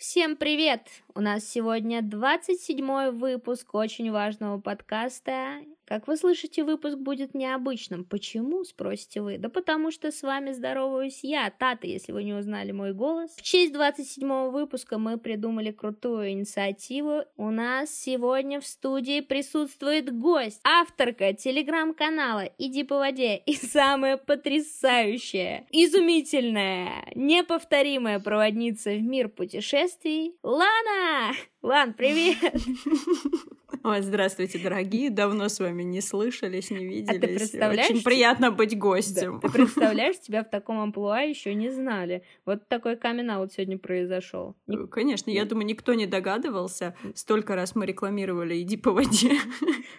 Всем привет! У нас сегодня 27 выпуск очень важного подкаста как вы слышите, выпуск будет необычным. Почему, спросите вы? Да потому что с вами здороваюсь я, Тата, если вы не узнали мой голос. В честь 27 выпуска мы придумали крутую инициативу. У нас сегодня в студии присутствует гость, авторка телеграм-канала «Иди по воде» и самая потрясающая, изумительная, неповторимая проводница в мир путешествий Лана! Лан, привет! Ой, здравствуйте, дорогие. Давно с вами не слышались, не виделись. А ты представляешь? Очень приятно быть гостем. Да. Ты представляешь, тебя в таком амплуа еще не знали. Вот такой камин сегодня произошел. Ник... Конечно, я думаю, никто не догадывался. Столько раз мы рекламировали «Иди по воде».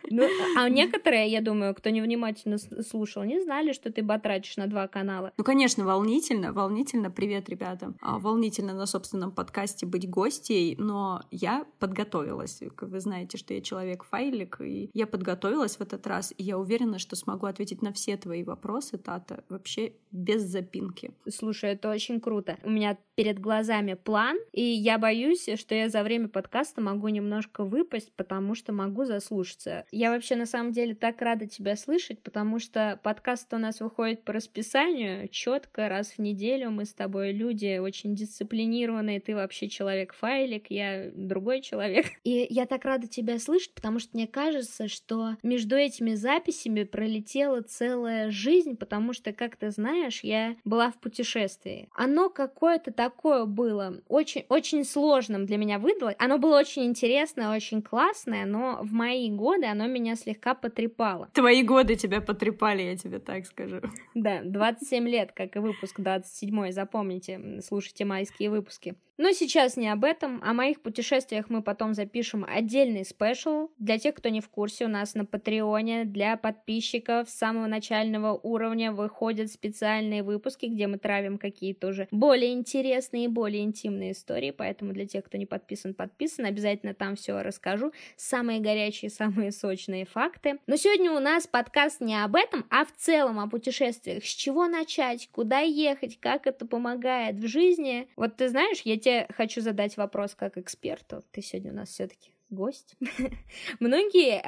Ну, а некоторые, я думаю, кто невнимательно слушал, не знали, что ты батрачишь на два канала. Ну, конечно, волнительно, волнительно. Привет, ребята. А, волнительно на собственном подкасте быть гостей, но я подготовилась. Вы знаете, что я человек-файлик, и я подготовилась в этот раз, и я уверена, что смогу ответить на все твои вопросы, Тата, вообще без запинки. Слушай, это очень круто. У меня перед глазами план, и я боюсь, что я за время подкаста могу немножко выпасть, потому что могу заслушаться. Я вообще на самом деле так рада тебя слышать, потому что подкаст у нас выходит по расписанию, четко, раз в неделю мы с тобой люди очень дисциплинированные, ты вообще человек-файлик, я другой человек. И я так рада тебя слышать, потому что мне кажется, что между этими записями пролетела целая жизнь, потому что, как ты знаешь, я была в путешествии. Оно какое-то такое было, очень, очень сложным для меня выдалось. Оно было очень интересное, очень классное, но в мои годы оно меня слегка потрепало. Твои годы тебя потрепали, я тебе так скажу. Да, 27 лет, как и выпуск 27, запомните, слушайте майские выпуски. Но сейчас не об этом, о моих путешествиях мы потом запишем отдельный спешл. Для тех, кто не в курсе, у нас на Патреоне для подписчиков самого начального уровня выходят специальные выпуски, где мы травим какие-то уже более интересные и более интимные истории, поэтому для тех, кто не подписан, подписан, обязательно там все расскажу. Самые горячие, самые сочные факты. Но сегодня у нас подкаст не об этом, а в целом о путешествиях. С чего начать, куда ехать, как это помогает в жизни. Вот ты знаешь, я тебе тебе хочу задать вопрос как эксперту. Ты сегодня у нас все-таки гость. Многие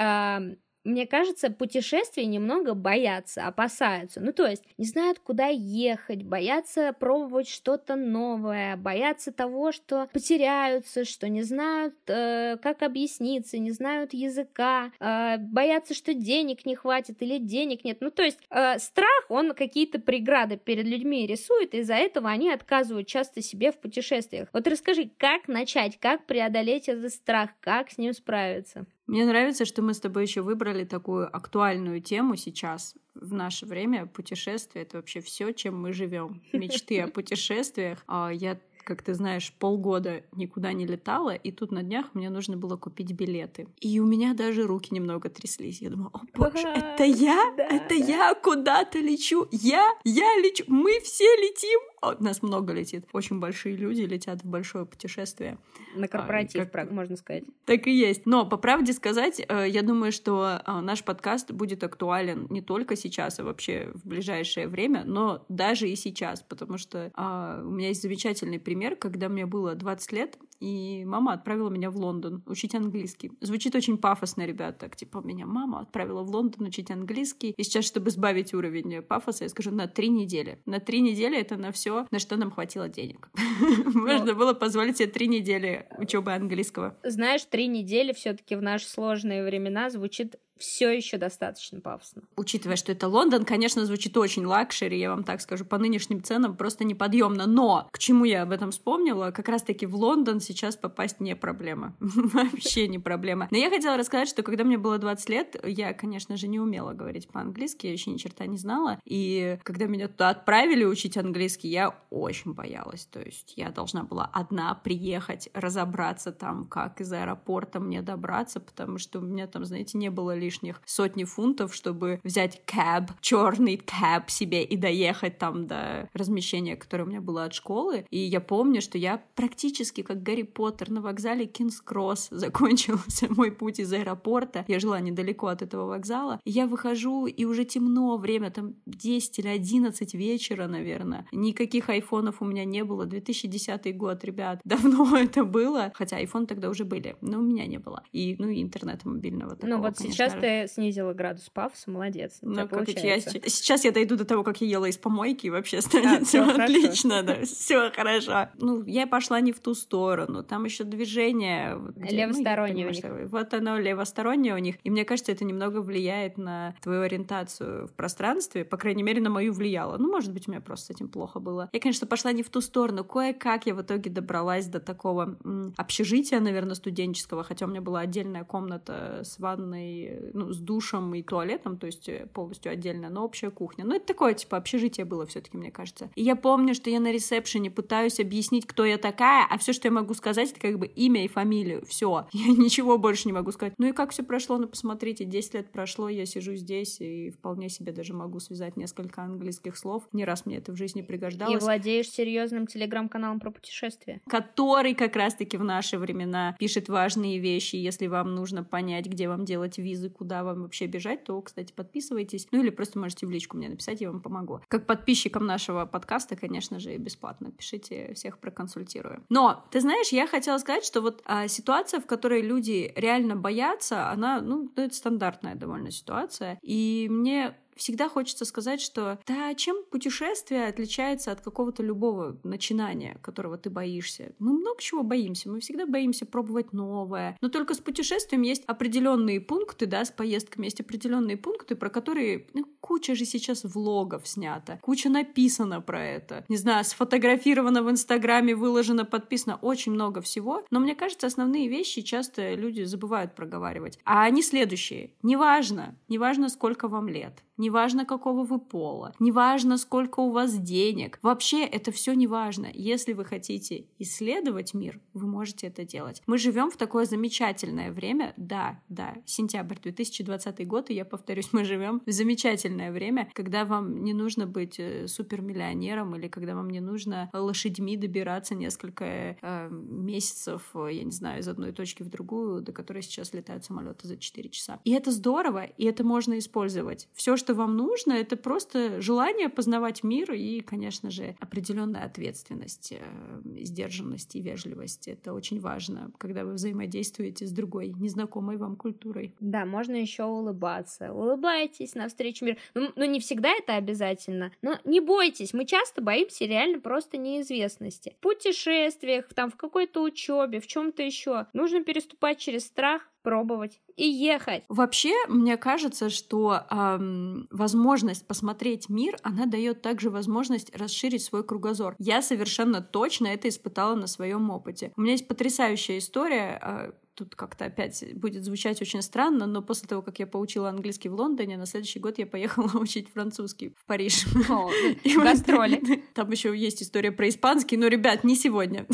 мне кажется, путешествия немного боятся, опасаются. Ну, то есть, не знают, куда ехать, боятся пробовать что-то новое, боятся того, что потеряются, что не знают, э, как объясниться, не знают языка, э, боятся, что денег не хватит или денег нет. Ну, то есть, э, страх, он какие-то преграды перед людьми рисует, из-за этого они отказывают часто себе в путешествиях. Вот расскажи, как начать, как преодолеть этот страх, как с ним справиться? Мне нравится, что мы с тобой еще выбрали такую актуальную тему сейчас, в наше время. Путешествие — это вообще все, чем мы живем. Мечты о путешествиях. А я как ты знаешь, полгода никуда не летала, и тут на днях мне нужно было купить билеты. И у меня даже руки немного тряслись. Я думала, о боже, это я? это я куда-то лечу? Я? Я лечу? Мы все летим? Нас много летит. Очень большие люди летят в большое путешествие. На корпоратив, а, как... можно сказать. Так и есть. Но, по правде сказать, э, я думаю, что э, наш подкаст будет актуален не только сейчас, а вообще в ближайшее время, но даже и сейчас, потому что а, у меня есть замечательный пример, когда мне было 20 лет, и мама отправила меня в Лондон учить английский. Звучит очень пафосно, ребят, так, типа, меня мама отправила в Лондон учить английский, и сейчас, чтобы сбавить уровень пафоса, я скажу, на три недели. На три недели это на все на что нам хватило денег. Можно было позволить себе три недели учебы английского. Знаешь, три недели все-таки в наши сложные времена звучит все еще достаточно пафосно. Учитывая, что это Лондон, конечно, звучит очень luxury, я вам так скажу, по нынешним ценам просто неподъемно. Но к чему я об этом вспомнила? Как раз-таки в Лондон сейчас попасть не проблема. Вообще не проблема. Но я хотела рассказать, что когда мне было 20 лет, я, конечно же, не умела говорить по-английски, я еще ни черта не знала. И когда меня туда отправили учить английский, я очень боялась. То есть я должна была одна приехать, разобраться там, как из аэропорта мне добраться, потому что у меня там, знаете, не было лишь лишних сотни фунтов, чтобы взять кэб, черный кэб себе и доехать там до размещения, которое у меня было от школы. И я помню, что я практически как Гарри Поттер на вокзале Кингс-Кросс закончился мой путь из аэропорта. Я жила недалеко от этого вокзала. И я выхожу, и уже темно, время там 10 или 11 вечера, наверное. Никаких айфонов у меня не было. 2010 год, ребят. Давно это было. Хотя айфон тогда уже были, но у меня не было. И, ну, и интернета мобильного такого, Ну вот конечно сейчас же. ты снизила градус пафоса, молодец. Ну, как я, сейчас я дойду до того, как я ела из помойки, и вообще станет все отлично, да, все хорошо. Ну, я пошла не в ту сторону, там еще движение. ну, Левостороннее у них. Вот оно левостороннее у них, и мне кажется, это немного влияет на твою ориентацию в пространстве, по крайней мере, на мою влияло. Ну, может быть, у меня просто с этим плохо было. Я, конечно, пошла не в ту сторону. Кое-как я в итоге добралась до такого общежития, наверное, студенческого, хотя у меня была отдельная комната с ванной, ну, с душем и туалетом, то есть э, полностью отдельная, но общая кухня. Ну, это такое, типа, общежитие было все таки мне кажется. И я помню, что я на ресепшене пытаюсь объяснить, кто я такая, а все, что я могу сказать, это как бы имя и фамилию. Все. Я ничего больше не могу сказать. Ну и как все прошло? Ну, посмотрите, 10 лет прошло, я сижу здесь и вполне себе даже могу связать несколько английских слов. Не раз мне это в жизни И пригождалось владеешь серьезным телеграм-каналом про путешествия. который как раз-таки в наши времена пишет важные вещи. Если вам нужно понять, где вам делать визы, куда вам вообще бежать, то, кстати, подписывайтесь. Ну или просто можете в личку мне написать, я вам помогу. Как подписчикам нашего подкаста, конечно же, бесплатно. Пишите, всех проконсультирую. Но, ты знаешь, я хотела сказать, что вот а, ситуация, в которой люди реально боятся, она, ну, ну, это стандартная довольно ситуация. И мне всегда хочется сказать, что да, чем путешествие отличается от какого-то любого начинания, которого ты боишься? Мы много чего боимся, мы всегда боимся пробовать новое. Но только с путешествием есть определенные пункты, да, с поездками есть определенные пункты, про которые ну, куча же сейчас влогов снято, куча написано про это. Не знаю, сфотографировано в Инстаграме, выложено, подписано, очень много всего. Но мне кажется, основные вещи часто люди забывают проговаривать. А они следующие. Неважно, неважно, сколько вам лет. Неважно, какого вы пола, неважно, сколько у вас денег. Вообще это все не важно. Если вы хотите исследовать мир, вы можете это делать. Мы живем в такое замечательное время. Да, да, сентябрь 2020 год, и я повторюсь, мы живем в замечательное время, когда вам не нужно быть э, супермиллионером или когда вам не нужно лошадьми добираться несколько э, месяцев, э, я не знаю, из одной точки в другую, до которой сейчас летают самолеты за 4 часа. И это здорово, и это можно использовать. Все, что вам нужно, это просто желание познавать мир и, конечно же, определенная ответственность, э, сдержанность и вежливость. Это очень важно, когда вы взаимодействуете с другой, незнакомой вам культурой. Да, можно еще улыбаться. Улыбайтесь навстречу миру. Ну, ну, не всегда это обязательно, но не бойтесь. Мы часто боимся реально просто неизвестности. В путешествиях, там, в какой-то учебе, в чем-то еще. Нужно переступать через страх, пробовать и ехать. Вообще, мне кажется, что эм, возможность посмотреть мир, она дает также возможность расширить свой кругозор. Я совершенно точно это испытала на своем опыте. У меня есть потрясающая история. э, Тут как-то опять будет звучать очень странно, но после того, как я поучила английский в Лондоне, на следующий год я поехала учить французский в Париж. О, вот- Гастроли. Там еще есть история про испанский, но, ребят, не сегодня.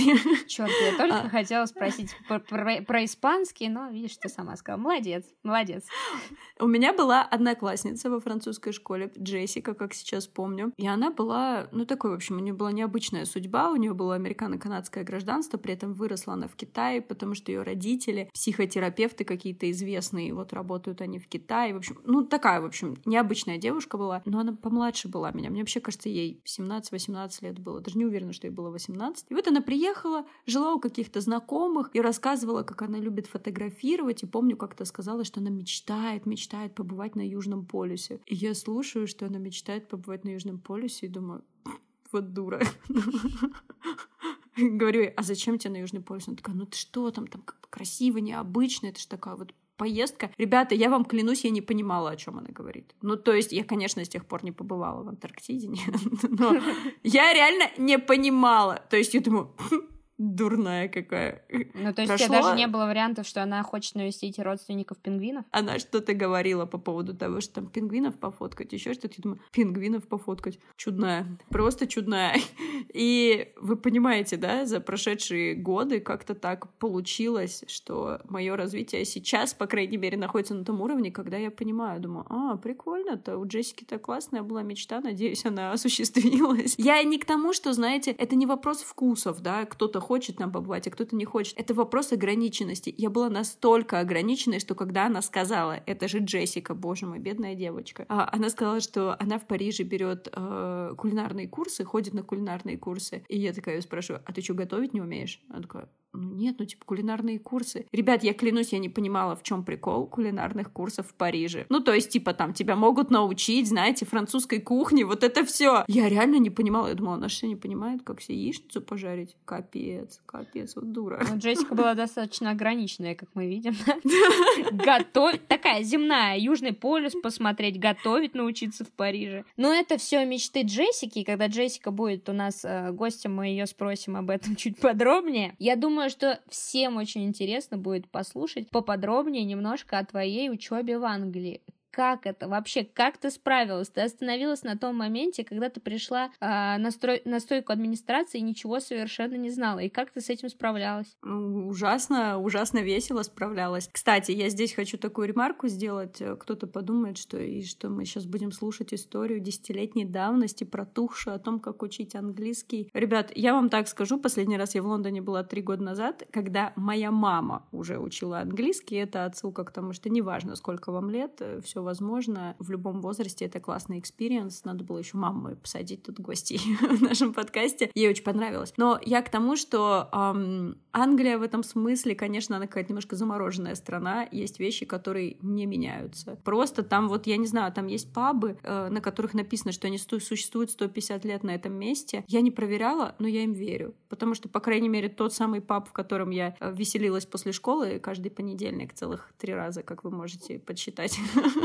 Черт, я только А. хотела спросить про, про- про испанский, но видишь, ты сама сказала. Молодец, молодец. У меня была одноклассница во французской школе, Джессика, как сейчас помню. И она была, ну, такой, в общем, у нее была необычная судьба, у нее было американо-канадское гражданство, при этом выросла она в Китае, потому что ее родители, психотерапевты какие-то известные, вот работают они в Китае. В общем, ну, такая, в общем, необычная девушка была, но она помладше была меня. Мне вообще кажется, ей 17-18 лет было. Даже не уверена, что ей было 18. И вот она приехала, жила у каких-то знакомых и рассказывала, как она любит фотографировать. И помню, как-то сказала, что она мечтает, мечтает побывать на Южном полюсе. И я слушаю, что она мечтает побывать на Южном полюсе, и думаю, вот дура. Говорю а зачем тебе на Южный полюс? Она такая, ну ты что там, там как бы красиво, необычно, это же такая вот поездка. Ребята, я вам клянусь, я не понимала, о чем она говорит. Ну, то есть, я, конечно, с тех пор не побывала в Антарктиде, нет, но я реально не понимала. То есть, я думаю, «Хм, дурная какая. Ну, то есть Прошло... у тебя даже не было вариантов, что она хочет навестить родственников пингвинов? Она что-то говорила по поводу того, что там пингвинов пофоткать, еще что-то. Я думаю, пингвинов пофоткать. Чудная. Просто чудная. И вы понимаете, да, за прошедшие годы как-то так получилось, что мое развитие сейчас, по крайней мере, находится на том уровне, когда я понимаю, думаю, а, прикольно-то, у Джессики-то классная была мечта, надеюсь, она осуществилась. Я не к тому, что, знаете, это не вопрос вкусов, да, кто-то хочет там побывать, а кто-то не хочет. Это вопрос ограниченности. Я была настолько ограниченной, что когда она сказала, это же Джессика, боже мой, бедная девочка, а, она сказала, что она в Париже берет э, кулинарные курсы, ходит на кулинарные курсы. И я такая спрашиваю, а ты что, готовить не умеешь? Она такая, ну нет, ну типа кулинарные курсы. Ребят, я клянусь, я не понимала, в чем прикол кулинарных курсов в Париже. Ну то есть типа там тебя могут научить, знаете, французской кухне, вот это все. Я реально не понимала, я думала, она что не понимает, как себе яичницу пожарить? Капец, капец, вот дура. Ну, Джессика была достаточно ограниченная, как мы видим. Готовить, такая земная, Южный полюс посмотреть, готовить научиться в Париже. Но это все мечты Джессики, когда Джессика будет у нас э, гостем, мы ее спросим об этом чуть подробнее. Я думаю, думаю, что всем очень интересно будет послушать поподробнее немножко о твоей учебе в Англии как это вообще, как ты справилась? Ты остановилась на том моменте, когда ты пришла э, на, строй, на стойку администрации и ничего совершенно не знала. И как ты с этим справлялась? Ужасно, ужасно весело справлялась. Кстати, я здесь хочу такую ремарку сделать. Кто-то подумает, что и что мы сейчас будем слушать историю десятилетней давности, протухшую о том, как учить английский. Ребят, я вам так скажу, последний раз я в Лондоне была три года назад, когда моя мама уже учила английский. Это отсылка к тому, что неважно, сколько вам лет, все все возможно. В любом возрасте это классный experience. Надо было еще маму посадить тут гостей в нашем подкасте. Ей очень понравилось. Но я к тому, что эм, Англия в этом смысле, конечно, она какая-то немножко замороженная страна. Есть вещи, которые не меняются. Просто там вот, я не знаю, там есть пабы, э, на которых написано, что они существуют 150 лет на этом месте. Я не проверяла, но я им верю. Потому что, по крайней мере, тот самый паб, в котором я э, веселилась после школы каждый понедельник целых три раза, как вы можете подсчитать,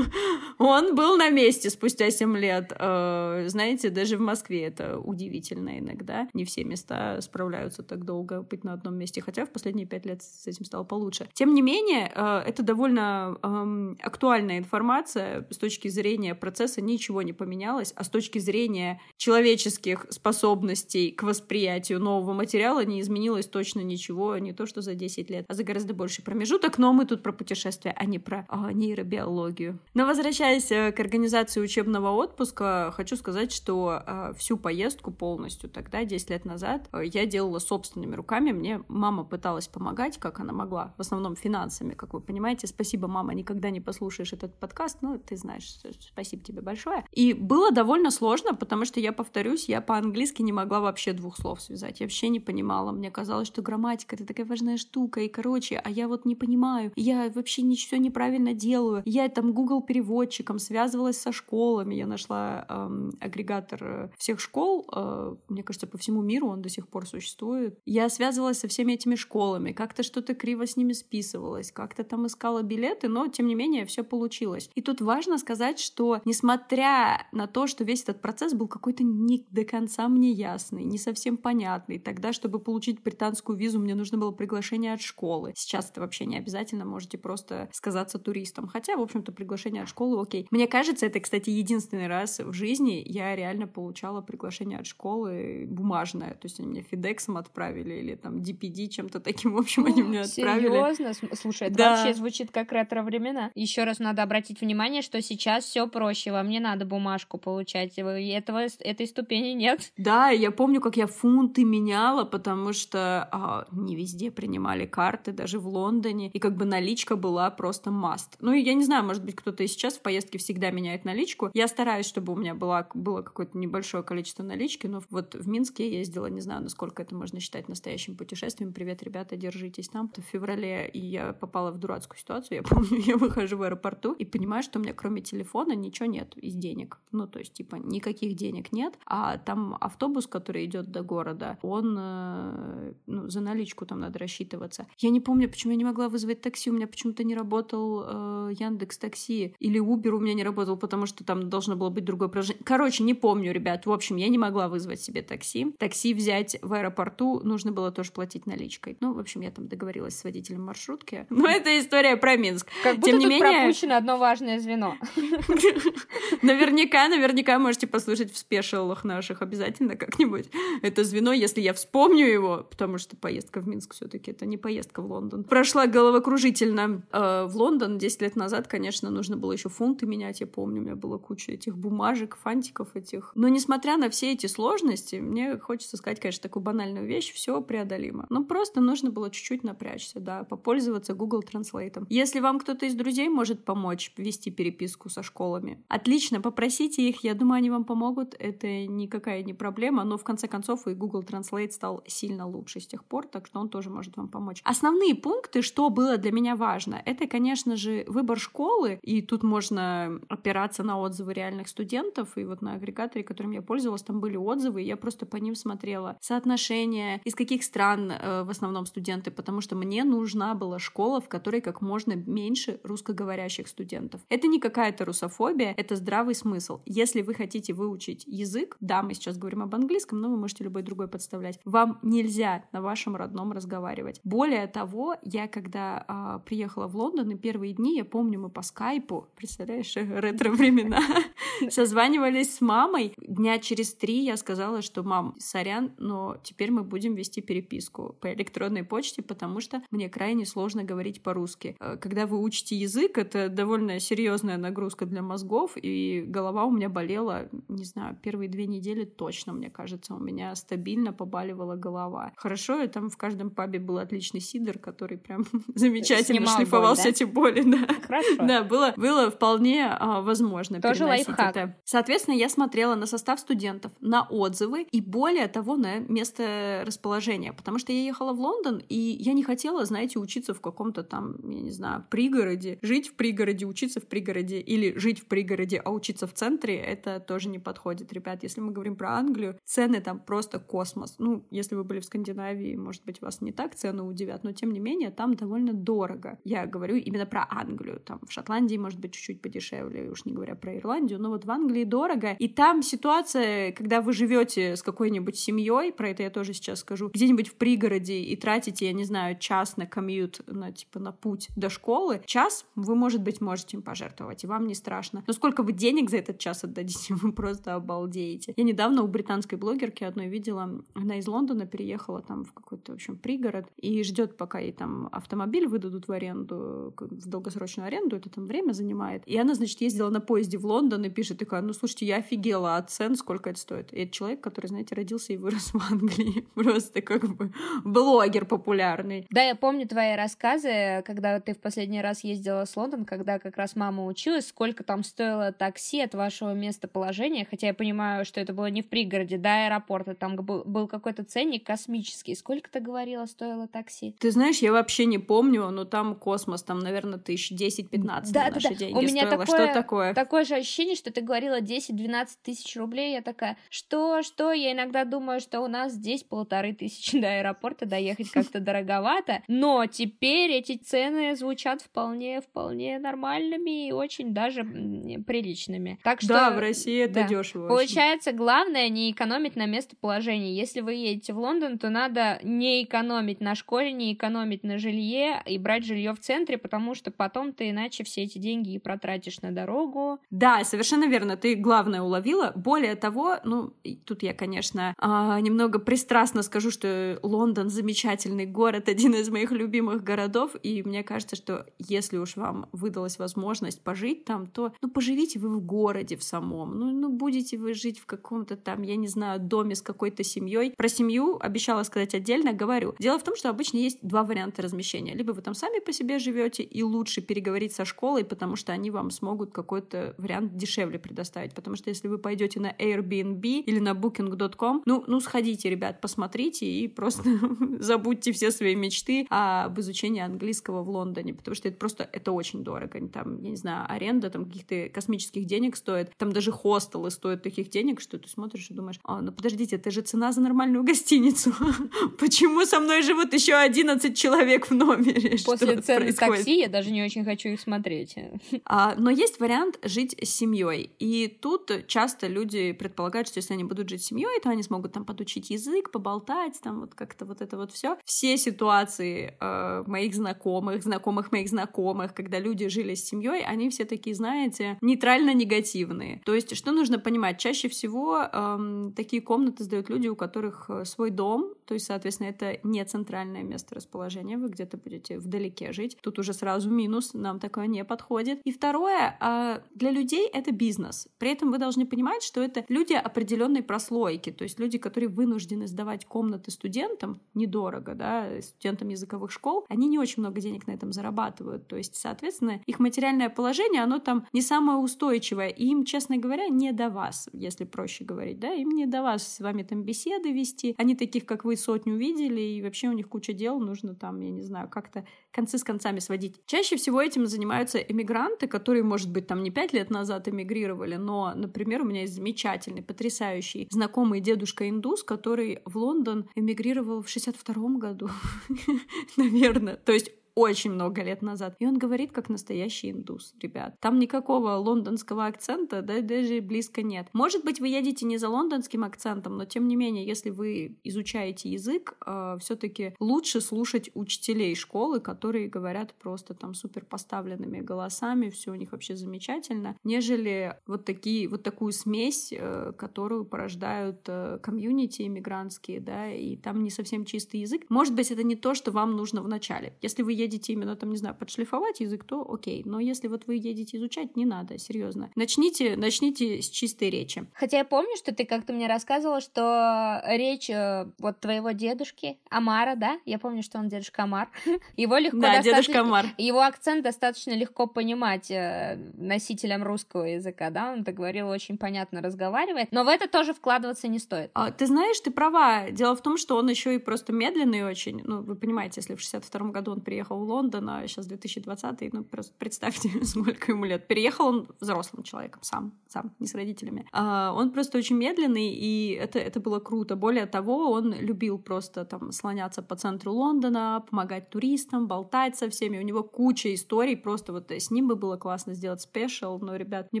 он был на месте спустя 7 лет. Э, знаете, даже в Москве это удивительно иногда. Не все места справляются так долго быть на одном месте, хотя в последние пять лет с этим стало получше. Тем не менее, э, это довольно эм, актуальная информация с точки зрения процесса ничего не поменялось, а с точки зрения человеческих способностей к восприятию нового материала не изменилось точно ничего, не то что за 10 лет, а за гораздо больший промежуток. Но мы тут про путешествия, а не про э, нейробиологию. Но возвращаясь э, к организации учебного отпуска, хочу сказать, что э, всю поездку полностью тогда, 10 лет назад, э, я делала собственными руками. Мне мама пыталась помогать, как она могла, в основном финансами, как вы понимаете. Спасибо, мама, никогда не послушаешь этот подкаст, ну, ты знаешь, спасибо тебе большое. И было довольно сложно, потому что, я повторюсь, я по-английски не могла вообще двух слов связать. Я вообще не понимала. Мне казалось, что грамматика — это такая важная штука, и, короче, а я вот не понимаю. Я вообще ничего неправильно делаю. Я там Google переводчиком, связывалась со школами. Я нашла эм, агрегатор э, всех школ. Э, мне кажется, по всему миру он до сих пор существует. Я связывалась со всеми этими школами, как-то что-то криво с ними списывалась, как-то там искала билеты, но тем не менее все получилось. И тут важно сказать, что несмотря на то, что весь этот процесс был какой-то не до конца мне ясный, не совсем понятный, тогда, чтобы получить британскую визу, мне нужно было приглашение от школы. Сейчас это вообще не обязательно, можете просто сказаться туристом. Хотя, в общем-то, приглашение от школы, окей. Мне кажется, это, кстати, единственный раз в жизни я реально получала приглашение от школы бумажное. То есть они мне Фидексом отправили или там DPD чем-то таким, в общем, они мне отправили. Серьезно? Слушай, это да. вообще звучит как ретро-времена. Еще раз надо обратить внимание, что сейчас все проще. Вам не надо бумажку получать. Этого, этой ступени нет. Да, я помню, как я фунты меняла, потому что а, не везде принимали карты, даже в Лондоне. И как бы наличка была просто маст. Ну, я не знаю, может быть, кто-то и сейчас в поездке всегда меняет наличку. Я стараюсь, чтобы у меня была, было какое-то небольшое количество налички, но вот в Минске я ездила, не знаю, насколько это можно считать настоящим путешествием. Привет, ребята, держитесь там. В феврале и я попала в дурацкую ситуацию. Я помню, я выхожу в аэропорту и понимаю, что у меня кроме телефона ничего нет из денег. Ну, то есть, типа, никаких денег нет. А там автобус, который идет до города, он Ну, за наличку там надо рассчитываться. Я не помню, почему я не могла вызвать такси, у меня почему-то не работал э, Яндекс Такси, или Uber у меня не работал, потому что там должно было быть другое приложение. Короче, не помню, ребят. В общем, я не могла вызвать себе такси. Такси взять в аэропорту нужно было тоже платить наличкой. Ну, в общем, я там договорилась с водителем маршрутки. Но это история про Минск. Как будто Тем не тут менее... пропущено одно важное звено. Наверняка, наверняка можете послушать в спешалах наших обязательно как-нибудь это звено, если я вспомню его, потому что поездка в Минск все таки это не поездка в Лондон. Прошла головокружительно. Э, в Лондон 10 лет назад, конечно, нужно было еще фунты менять, я помню, у меня была куча этих бумажек, фантиков этих. Но несмотря на все эти сложности, мне хочется сказать, конечно, такую банальную вещь, все преодолимо. Ну, просто нужно было чуть-чуть напрячься, да, попользоваться Google Translate. Если вам кто-то из друзей может помочь вести переписку со школами, отлично, попросите их, я думаю, они вам помогут, это никакая не проблема, но в конце концов и Google Translate стал сильно лучше с тех пор, так что он тоже может вам помочь. Основные пункты, что было для меня важно, это, конечно же, выбор школы, и тут можно опираться на отзывы реальных студентов, и вот на агрегаторе, которым я пользовалась, там были отзывы, и я просто по ним смотрела соотношение, из каких стран э, в основном студенты, потому что мне нужна была школа, в которой как можно меньше русскоговорящих студентов. Это не какая-то русофобия, это здравый смысл. Если вы хотите выучить язык, да, мы сейчас говорим об английском, но вы можете любой другой подставлять, вам нельзя на вашем родном разговаривать. Более того, я когда э, приехала в Лондон, и первые дни, я помню, мы по скайпу, представляешь, ретро-времена, созванивались с мамой. Дня через три я сказала, что мам, сорян, но теперь мы будем вести переписку по электронной почте, потому что мне крайне сложно говорить по-русски. Э, когда вы учите язык, это довольно серьезная нагрузка для мозгов, и голова у меня болела, не знаю, первые две недели точно, мне кажется, у меня стабильно побаливала голова. Хорошо, и там в каждом пабе был отличный сидр, который прям замечательно Снимал шлифовал боль, да? эти боли. Да. Хорошо. Да, было, было вполне а, возможно Тоже лайфхак. это. Соответственно, я смотрела на состав студентов, на отзывы и более того, на место расположения, потому что я ехала в Лондон, и я не хотела, знаете, учиться в каком-то там, я не знаю, пригороде, жить в пригороде, учиться в пригороде, или жить в пригороде, а учиться в центре, это тоже не подходит, ребят. Если мы говорим про Англию, цены там просто космос. Ну, если вы были в Скандинавии, может быть, вас не так цены удивят, но тем не менее там довольно дорого. Я говорю именно про Англию. Там в Шотландии, может быть, чуть-чуть подешевле, уж не говоря про Ирландию, но вот в Англии дорого. И там ситуация, когда вы живете с какой-нибудь семьей, про это я тоже сейчас скажу, где-нибудь в пригороде и тратите, я не знаю, час на комьют, на типа на путь до школы, час вы, может быть, можете им пожертвовать, и вам не страшно. Но сколько вы денег за этот час отдадите, вы просто обалдеете. Я недавно у британской блогерки одной видела, она из Лондона переехала там в какой-то, в общем, пригород и ждет, пока ей там автомобиль выдадут в аренду, в долгосрочную аренду, это там время занимает. И она, значит, ездила на поезде в Лондон и пишет, такая, ну, слушайте, я офигела от цен, сколько это стоит. И это человек, который, знаете, родился и вырос в Англии. Просто как бы блогер популярный. Да, я помню твои рассказы, когда ты в последний раз ездила в Лондон, когда как раз мама училась, сколько там стоило такси от вашего местоположения, хотя я понимаю, что это было не в пригороде, до аэропорта, там был, был какой-то ценник космический. Сколько ты говорила, стоило такси? Ты знаешь, я вообще не помню, но там космос, там, наверное, тысяч 10-15 да, на да, наши да. деньги У меня стоило. Такое, что такое? Такое же ощущение, что ты говорила 10-12 тысяч рублей. Я такая, что, что? Я иногда думаю, что у нас здесь полторы тысячи до аэропорта доехать как-то дороговато. Но теперь эти цены звучат вполне, вполне нормальными и очень даже приличными. Так что... Да, в России это да. дешево. Получается, главное не экономить на местоположении. Если вы едете в Лондон, то надо не экономить на школе, не экономить на жилье и брать жилье в центре, потому что потом ты иначе все эти деньги и протратишь на дорогу. Да, совершенно верно. Ты главное уловила. Более того, ну, тут я, конечно, а, немного пристрастно скажу, что Лондон замечательный город, один из моих любимых городов, и мне кажется, что если уж вам выдалась возможность пожить там, то, ну, поживите вы в городе в самом, ну, ну будете вы жить в каком-то там, я не знаю, доме с какой-то семьей. Про семью обещала сказать отдельно, говорю. Дело в том, что обычно есть два варианта размещения. Либо вы там сами по себе живете, и лучше переговорить со школой, потому что они вам смогут какой-то вариант дешевле предоставить. Потому что если вы пойдете на Airbnb или на booking.com, ну, ну сходите, ребят, посмотрите и просто забудьте все свои мечты об изучении английского в Лондоне, потому что это просто, это очень дорого. Там, я не знаю, аренда там каких-то космических денег стоит. Там даже хостелы стоят таких денег, что ты смотришь и думаешь, а, ну подождите, это же цена за нормальную в гостиницу. Почему со мной живут еще 11 человек в номере? После цены такси я даже не очень хочу их смотреть. А, но есть вариант жить с семьей. И тут часто люди предполагают, что если они будут жить с семьей, то они смогут там подучить язык, поболтать, там вот как-то вот это вот все. Все ситуации э, моих знакомых, знакомых моих знакомых, когда люди жили с семьей, они все такие, знаете, нейтрально-негативные. То есть, что нужно понимать? Чаще всего э, такие комнаты сдают люди, у которых э, свой дом, то есть, соответственно, это не центральное место расположения, вы где-то будете вдалеке жить. Тут уже сразу минус, нам такое не подходит. И второе, э, для людей это бизнес. При этом вы должны понимать, что это люди определенной прослойки, то есть люди, которые вынуждены сдавать комнаты студентам недорого, да, студентам языковых школ, они не очень много денег на этом зарабатывают. То есть, соответственно, их материальное положение, оно там не самое устойчивое. И им, честно говоря, не до вас, если проще говорить, да, им не до вас с вами там беседы вести. Они таких, как вы, сотню видели, и вообще у них куча дел, нужно там, я не знаю, как-то концы с концами сводить. Чаще всего этим занимаются эмигранты, которые, может быть, там не пять лет назад эмигрировали, но, например, у меня есть замечательный, потрясающий знакомый дедушка-индус, который в Лондон эмигрировал в 62 году, наверное. То есть очень много лет назад. И он говорит как настоящий индус, ребят. Там никакого лондонского акцента, да, даже близко нет. Может быть, вы едете не за лондонским акцентом, но тем не менее, если вы изучаете язык, э, все-таки лучше слушать учителей школы, которые говорят просто там супер поставленными голосами, все у них вообще замечательно, нежели вот такие, вот такую смесь, э, которую порождают э, комьюнити иммигрантские, да, и там не совсем чистый язык. Может быть, это не то, что вам нужно в начале. Если вы едете именно там, не знаю, подшлифовать язык, то окей. Но если вот вы едете изучать, не надо, серьезно. Начните, начните с чистой речи. Хотя я помню, что ты как-то мне рассказывала, что речь э, вот твоего дедушки Амара, да? Я помню, что он дедушка Амар. Его легко да, дедушка Амар. Его акцент достаточно легко понимать э, носителям русского языка, да? Он так говорил, очень понятно разговаривает. Но в это тоже вкладываться не стоит. А, ты знаешь, ты права. Дело в том, что он еще и просто медленный очень. Ну, вы понимаете, если в 62 году он приехал переехал в Лондон, а сейчас 2020, ну просто представьте, сколько ему лет. Переехал он взрослым человеком, сам, сам, не с родителями. А, он просто очень медленный, и это, это было круто. Более того, он любил просто там слоняться по центру Лондона, помогать туристам, болтать со всеми. У него куча историй, просто вот с ним бы было классно сделать спешл, но, ребят, мне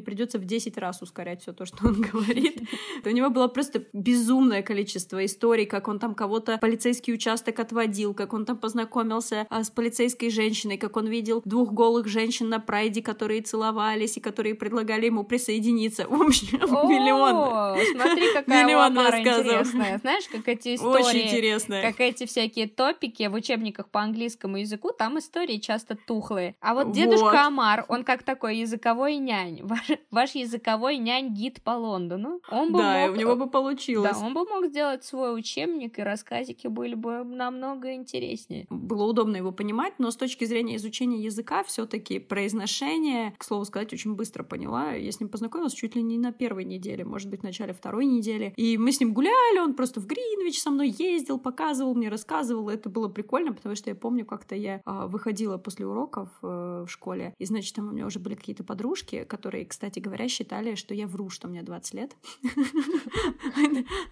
придется в 10 раз ускорять все то, что он говорит. У него было просто безумное количество историй, как он там кого-то полицейский участок отводил, как он там познакомился а, с полицейским полицейской женщиной, как он видел двух голых женщин на прайде, которые целовались и которые предлагали ему присоединиться. В общем, миллион. Смотри, какая миллион интересная. Знаешь, как эти истории... Очень интересная. Как эти всякие топики в учебниках по английскому языку, там истории часто тухлые. А вот дедушка вот. Амар, он как такой языковой нянь. Ваш, ваш языковой нянь-гид по Лондону. Он бы да, мог... у него бы получилось. Да, он бы мог сделать свой учебник, и рассказики были бы намного интереснее. Было удобно его понимать, но с точки зрения изучения языка все-таки произношение, к слову сказать, очень быстро поняла. Я с ним познакомилась чуть ли не на первой неделе, может быть, в начале второй недели. И мы с ним гуляли, он просто в Гринвич со мной ездил, показывал мне, рассказывал. Это было прикольно, потому что я помню, как-то я э, выходила после уроков э, в школе, и, значит, там у меня уже были какие-то подружки, которые, кстати говоря, считали, что я вру, что мне 20 лет.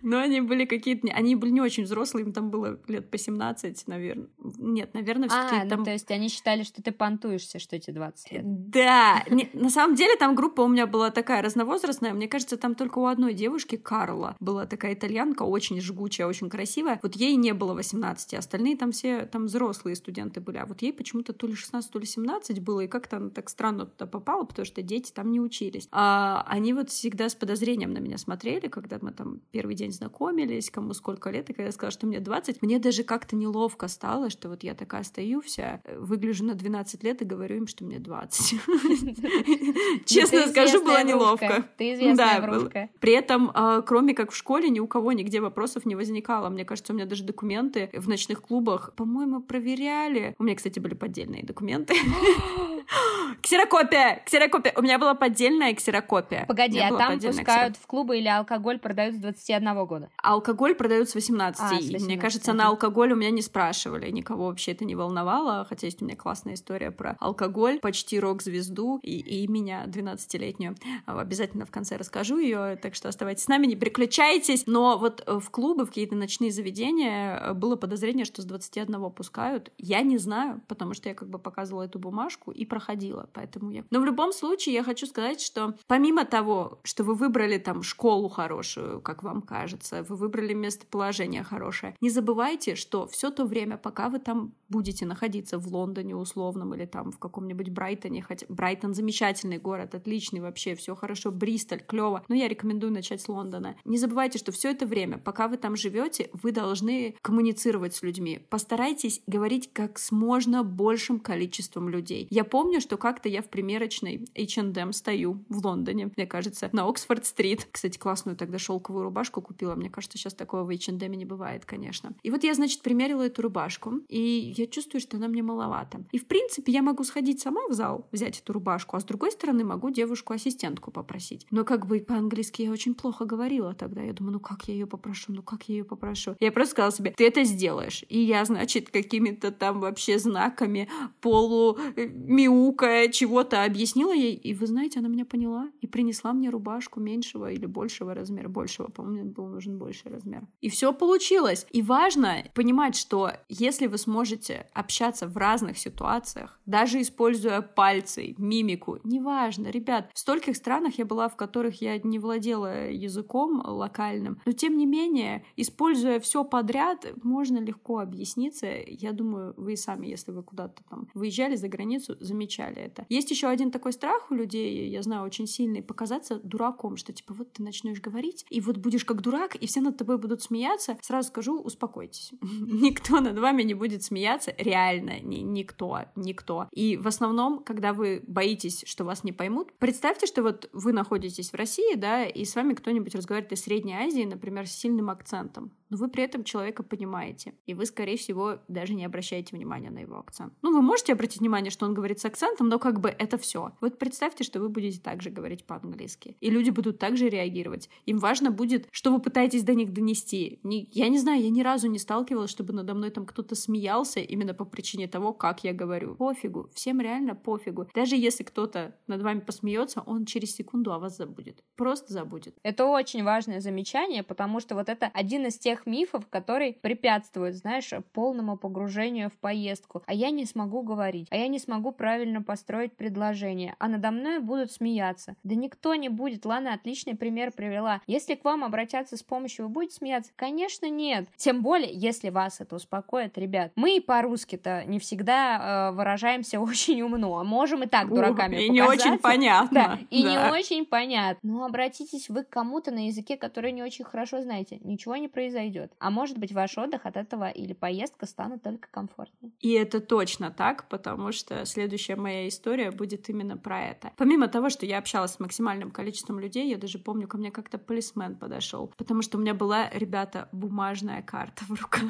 Но они были какие-то... Они были не очень взрослые, им там было лет по 17, наверное. Нет, наверное, все-таки там... то есть они считали, что ты понтуешься, что тебе 20 лет. Да, на самом деле там группа у меня была такая разновозрастная, мне кажется, там только у одной девушки, Карла, была такая итальянка, очень жгучая, очень красивая, вот ей не было 18, остальные там все там взрослые студенты были, а вот ей почему-то то ли 16, то ли 17 было, и как-то она так странно туда попала, потому что дети там не учились. А они вот всегда с подозрением на меня смотрели, когда мы там первый день знакомились, кому сколько лет, и когда я сказала, что мне 20, мне даже как-то неловко стало, что вот я такая стою вся вся, э, выгляжу на 12 лет и говорю им, что мне 20. Честно скажу, было неловко. Ты известная врушка. При этом, а, кроме как в школе, ни у кого нигде вопросов не возникало. Мне кажется, у меня даже документы в ночных клубах, по-моему, проверяли. У меня, кстати, были поддельные документы. Ксерокопия! Ксерокопия! У меня была поддельная ксерокопия. Погоди, а там пускают в клубы или алкоголь продают с 21 года? Алкоголь продают с 18. А, с 18 Мне кажется, на алкоголь у меня не спрашивали. Никого вообще это не волновало. Хотя есть у меня классная история про алкоголь, почти рок-звезду и, и меня, 12-летнюю. Обязательно в конце расскажу ее, так что оставайтесь с нами, не переключайтесь. Но вот в клубы, в какие-то ночные заведения было подозрение, что с 21 пускают. Я не знаю, потому что я как бы показывала эту бумажку и проходила, поэтому я... Но в любом случае я хочу сказать, что помимо того, что вы выбрали там школу хорошую, как вам кажется, вы выбрали местоположение хорошее, не забывайте, что все то время, пока вы там будете находиться в Лондоне условном или там в каком-нибудь Брайтоне, хотя Брайтон замечательный город, отличный вообще, все хорошо, Бристоль, клево, но я рекомендую начать с Лондона. Не забывайте, что все это время, пока вы там живете, вы должны коммуницировать с людьми. Постарайтесь говорить как с можно большим количеством людей. Я помню, что как-то я в примерочной H&M стою в Лондоне, мне кажется, на Оксфорд-стрит. Кстати, классную тогда шелковую рубашку купила. Мне кажется, сейчас такого в H&M не бывает, конечно. И вот я, значит, примерила эту рубашку, и я чувствую, что она мне маловато. И, в принципе, я могу сходить сама в зал, взять эту рубашку, а с другой стороны могу девушку-ассистентку попросить. Но как бы по-английски я очень плохо говорила тогда. Я думаю, ну как я ее попрошу, ну как я ее попрошу. Я просто сказала себе, ты это сделаешь. И я, значит, какими-то там вообще знаками полу э, мяукая чего-то объяснила ей. И вы знаете, она меня поняла и принесла мне рубашку меньшего или большего размера. Большего, по-моему, был нужен больший размер. И все получилось. И важно понимать, что если вы сможете общаться в разных ситуациях, даже используя пальцы, мимику, неважно, ребят, в стольких странах я была, в которых я не владела языком локальным, но тем не менее, используя все подряд, можно легко объясниться. Я думаю, вы сами, если вы куда-то там выезжали за границу, замечали это. Есть еще один такой страх у людей, я знаю, очень сильный, показаться дураком, что типа вот ты начнешь говорить, и вот будешь как дурак, и все над тобой будут смеяться. Сразу скажу, успокойтесь. Никто над вами не будет смеяться, реально, ни, никто, никто. И в основном, когда вы боитесь, что вас не поймут, представьте, что вот вы находитесь в России, да, и с вами кто-нибудь разговаривает из Средней Азии, например, с сильным акцентом но вы при этом человека понимаете, и вы, скорее всего, даже не обращаете внимания на его акцент. Ну, вы можете обратить внимание, что он говорит с акцентом, но как бы это все. Вот представьте, что вы будете также говорить по-английски, и люди будут также реагировать. Им важно будет, что вы пытаетесь до них донести. Не, я не знаю, я ни разу не сталкивалась, чтобы надо мной там кто-то смеялся именно по причине того, как я говорю. Пофигу, всем реально пофигу. Даже если кто-то над вами посмеется, он через секунду о вас забудет. Просто забудет. Это очень важное замечание, потому что вот это один из тех мифов, которые препятствуют, знаешь, полному погружению в поездку. А я не смогу говорить, а я не смогу правильно построить предложение, а надо мной будут смеяться. Да никто не будет. Лана отличный пример привела. Если к вам обратятся с помощью, вы будете смеяться? Конечно, нет. Тем более, если вас это успокоит, ребят. Мы и по-русски-то не всегда э, выражаемся очень умно, можем и так дураками И не очень понятно. Да, и да. не очень понятно. Но обратитесь вы к кому-то на языке, который не очень хорошо знаете. Ничего не произойдет. А может быть, ваш отдых от этого или поездка станут только комфортнее. И это точно так, потому что следующая моя история будет именно про это. Помимо того, что я общалась с максимальным количеством людей, я даже помню, ко мне как-то полисмен подошел, потому что у меня была, ребята, бумажная карта в руках.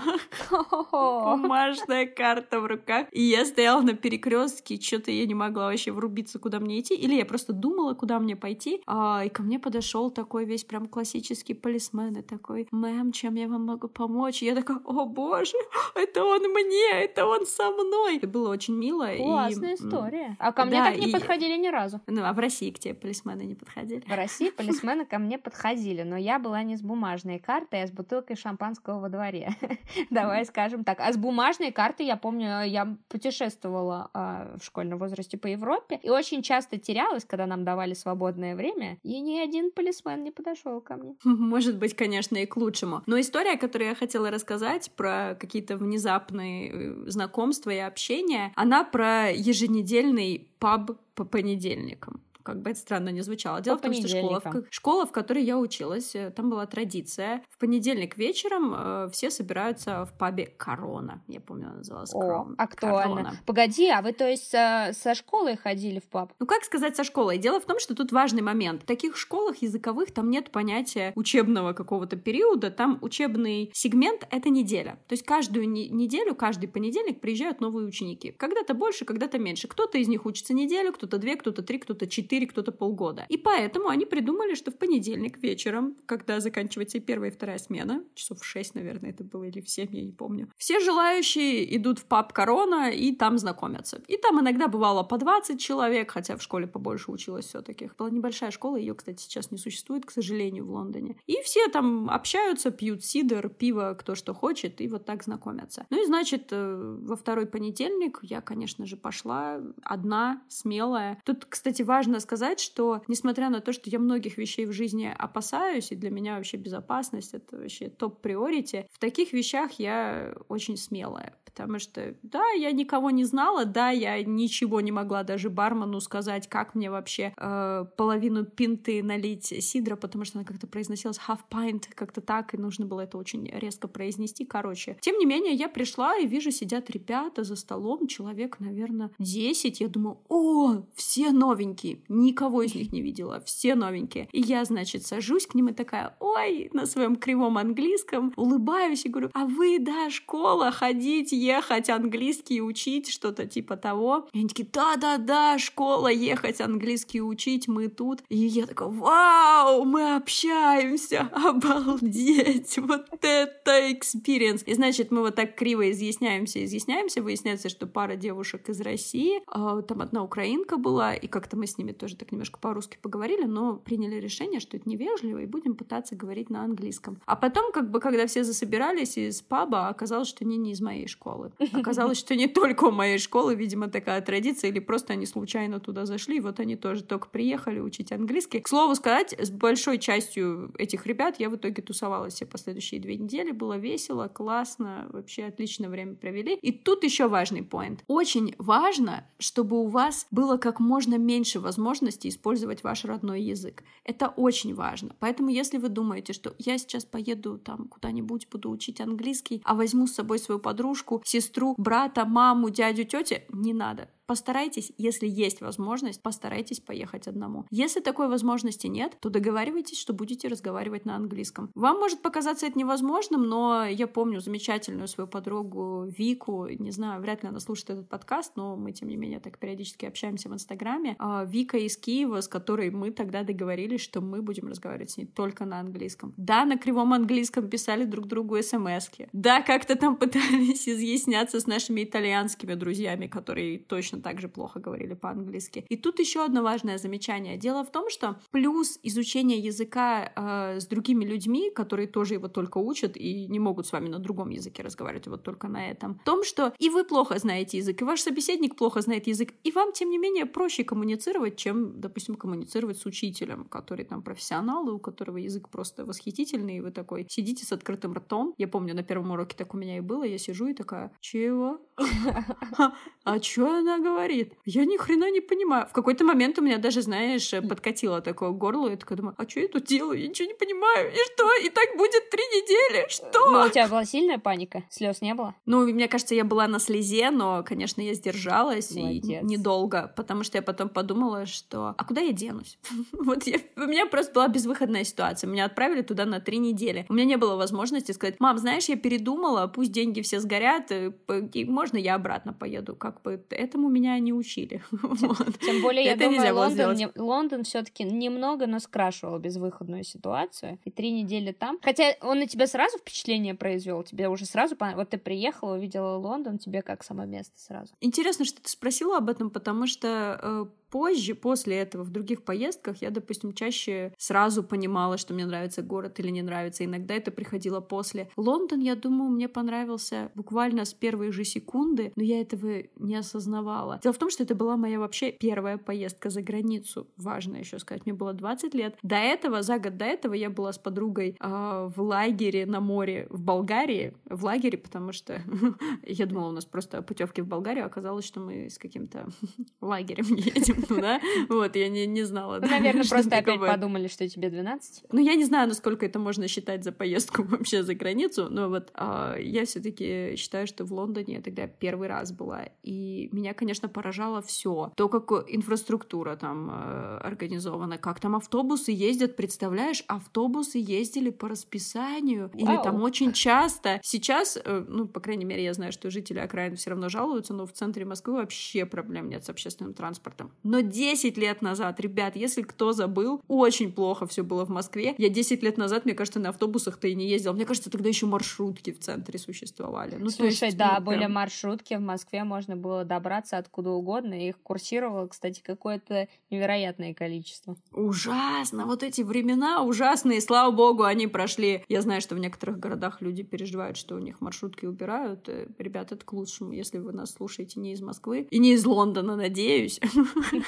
Бумажная карта в руках. И я стояла на перекрестке, что-то я не могла вообще врубиться, куда мне идти. Или я просто думала, куда мне пойти. А, и ко мне подошел такой весь прям классический полисмен и такой, мэм, чем я вам могу помочь. И я такая, о боже, это он мне, это он со мной. Это было очень мило. Классная и... история. А ко мне да, так не и... подходили ни разу. Ну, а в России к тебе полисмены не подходили? В России полисмены ко мне подходили, но я была не с бумажной картой, а с бутылкой шампанского во дворе. Давай скажем так. А с бумажной картой, я помню, я путешествовала а, в школьном возрасте по Европе и очень часто терялась, когда нам давали свободное время, и ни один полисмен не подошел ко мне. Может быть, конечно, и к лучшему. Но история история, которую я хотела рассказать про какие-то внезапные э, знакомства и общения, она про еженедельный паб по понедельникам. Как бы это странно не звучало. Дело По в том, что школа, в, школа, в которой я училась, э, там была традиция. В понедельник вечером э, все собираются в пабе «Корона». Я помню, она называлась О, актуально. Корона. Погоди, а вы, то есть, со, со школы ходили в паб? Ну, как сказать со школой? Дело в том, что тут важный момент. В таких школах языковых там нет понятия учебного какого-то периода. Там учебный сегмент — это неделя. То есть каждую не- неделю, каждый понедельник приезжают новые ученики. Когда-то больше, когда-то меньше. Кто-то из них учится неделю, кто-то две, кто-то три, кто-то четыре, кто-то полгода. И поэтому они придумали, что в понедельник вечером, когда заканчивается первая и вторая смена, часов в шесть, наверное, это было, или в семь, я не помню, все желающие идут в паб Корона и там знакомятся. И там иногда бывало по 20 человек, хотя в школе побольше училось все таки Была небольшая школа, ее, кстати, сейчас не существует, к сожалению, в Лондоне. И все там общаются, пьют сидр, пиво, кто что хочет, и вот так знакомятся. Ну и, значит, э, во второй понедельник я, конечно же, пошла одна, смелая. Тут, кстати, важно сказать, что, несмотря на то, что я многих вещей в жизни опасаюсь, и для меня вообще безопасность — это вообще топ-приорити, в таких вещах я очень смелая. Потому что, да, я никого не знала, да, я ничего не могла даже бармену сказать, как мне вообще э, половину пинты налить сидра, потому что она как-то произносилась half pint, как-то так, и нужно было это очень резко произнести, короче. Тем не менее, я пришла и вижу, сидят ребята за столом, человек, наверное, 10, я думаю, о, все новенькие, никого из них не видела, все новенькие. И я, значит, сажусь к ним и такая, ой, на своем кривом английском, улыбаюсь и говорю, а вы, да, школа, ходите, ехать английский учить, что-то типа того. И они такие, да-да-да, школа, ехать английский учить, мы тут. И я такая, вау, мы общаемся, обалдеть, вот это experience. И значит, мы вот так криво изъясняемся, изъясняемся, выясняется, что пара девушек из России, а, там одна украинка была, и как-то мы с ними тоже так немножко по-русски поговорили, но приняли решение, что это невежливо, и будем пытаться говорить на английском. А потом, как бы, когда все засобирались из паба, оказалось, что они не из моей школы. Оказалось, что не только у моей школы, видимо, такая традиция, или просто они случайно туда зашли, и вот они тоже только приехали учить английский. К слову сказать, с большой частью этих ребят я в итоге тусовалась все последующие две недели, было весело, классно, вообще отличное время провели. И тут еще важный поинт. Очень важно, чтобы у вас было как можно меньше возможностей использовать ваш родной язык. Это очень важно. Поэтому, если вы думаете, что я сейчас поеду там куда-нибудь, буду учить английский, а возьму с собой свою подружку, сестру, брата, маму, дядю, тетю, не надо. Постарайтесь, если есть возможность, постарайтесь поехать одному. Если такой возможности нет, то договаривайтесь, что будете разговаривать на английском. Вам может показаться это невозможным, но я помню замечательную свою подругу Вику, не знаю, вряд ли она слушает этот подкаст, но мы, тем не менее, так периодически общаемся в Инстаграме. А, Вика из Киева, с которой мы тогда договорились, что мы будем разговаривать с ней только на английском. Да, на кривом английском писали друг другу смс -ки. Да, как-то там пытались изъясняться с нашими итальянскими друзьями, которые точно так же плохо говорили по-английски. И тут еще одно важное замечание. Дело в том, что плюс изучение языка э, с другими людьми, которые тоже его только учат и не могут с вами на другом языке разговаривать, вот только на этом, в том, что и вы плохо знаете язык, и ваш собеседник плохо знает язык, и вам, тем не менее, проще коммуницировать, чем, допустим, коммуницировать с учителем, который там профессионал, и у которого язык просто восхитительный, и вы такой сидите с открытым ртом. Я помню, на первом уроке так у меня и было, я сижу и такая, чего? А чё она говорит? Я ни хрена не понимаю. В какой-то момент у меня даже, знаешь, подкатило такое горло, я такая думаю, а что я тут делаю? Я ничего не понимаю. И что? И так будет три недели? Что? Ну, у тебя была сильная паника? Слез не было? Ну, мне кажется, я была на слезе, но, конечно, я сдержалась Молодец. и недолго, потому что я потом подумала, что а куда я денусь? вот я... у меня просто была безвыходная ситуация. Меня отправили туда на три недели. У меня не было возможности сказать, мам, знаешь, я передумала, пусть деньги все сгорят, и можно я обратно поеду? Как бы этому меня не учили. Тем более, я думаю, Лондон, не, Лондон все-таки немного, но скрашивал безвыходную ситуацию. И три недели там. Хотя он на тебя сразу впечатление произвел. Тебе уже сразу Вот ты приехала, увидела Лондон, тебе как само место сразу. Интересно, что ты спросила об этом, потому что э, позже, после этого, в других поездках, я, допустим, чаще сразу понимала, что мне нравится город или не нравится. Иногда это приходило после. Лондон, я думаю, мне понравился буквально с первой же секунды, но я этого не осознавала. Дело в том, что это была моя вообще первая поездка за границу. Важно еще сказать, мне было 20 лет. До этого, за год до этого я была с подругой э, в лагере на море в Болгарии. В лагере, потому что я думала, у нас просто путевки в Болгарию, оказалось, что мы с каким-то лагерем едем Ну да, вот, я не, не знала. Ну, наверное, просто опять подумали, что тебе 12. Ну, я не знаю, насколько это можно считать за поездку вообще за границу, но вот а, я все таки считаю, что в Лондоне я тогда первый раз была, и меня, конечно, поражало все. То, как инфраструктура там э, организована, как там автобусы ездят, представляешь, автобусы ездили по расписанию, Вау. или там очень часто. Сейчас, э, ну, по крайней мере, я знаю, что жители окраин все равно жалуются, но в центре Москвы вообще проблем нет с общественным транспортом. Но 10 лет назад, ребят, если кто забыл, очень плохо все было в Москве. Я 10 лет назад, мне кажется, на автобусах-то и не ездила. Мне кажется, тогда еще маршрутки в центре существовали. Ну, Слушай, есть, да, ну, были прям... маршрутки в Москве, можно было добраться откуда угодно, их курсировало, кстати, какое-то невероятное количество. Ужасно! Вот эти времена ужасные, слава богу, они прошли. Я знаю, что в некоторых городах люди переживают, что у них маршрутки убирают. Э, ребят, это к лучшему, если вы нас слушаете не из Москвы и не из Лондона, надеюсь.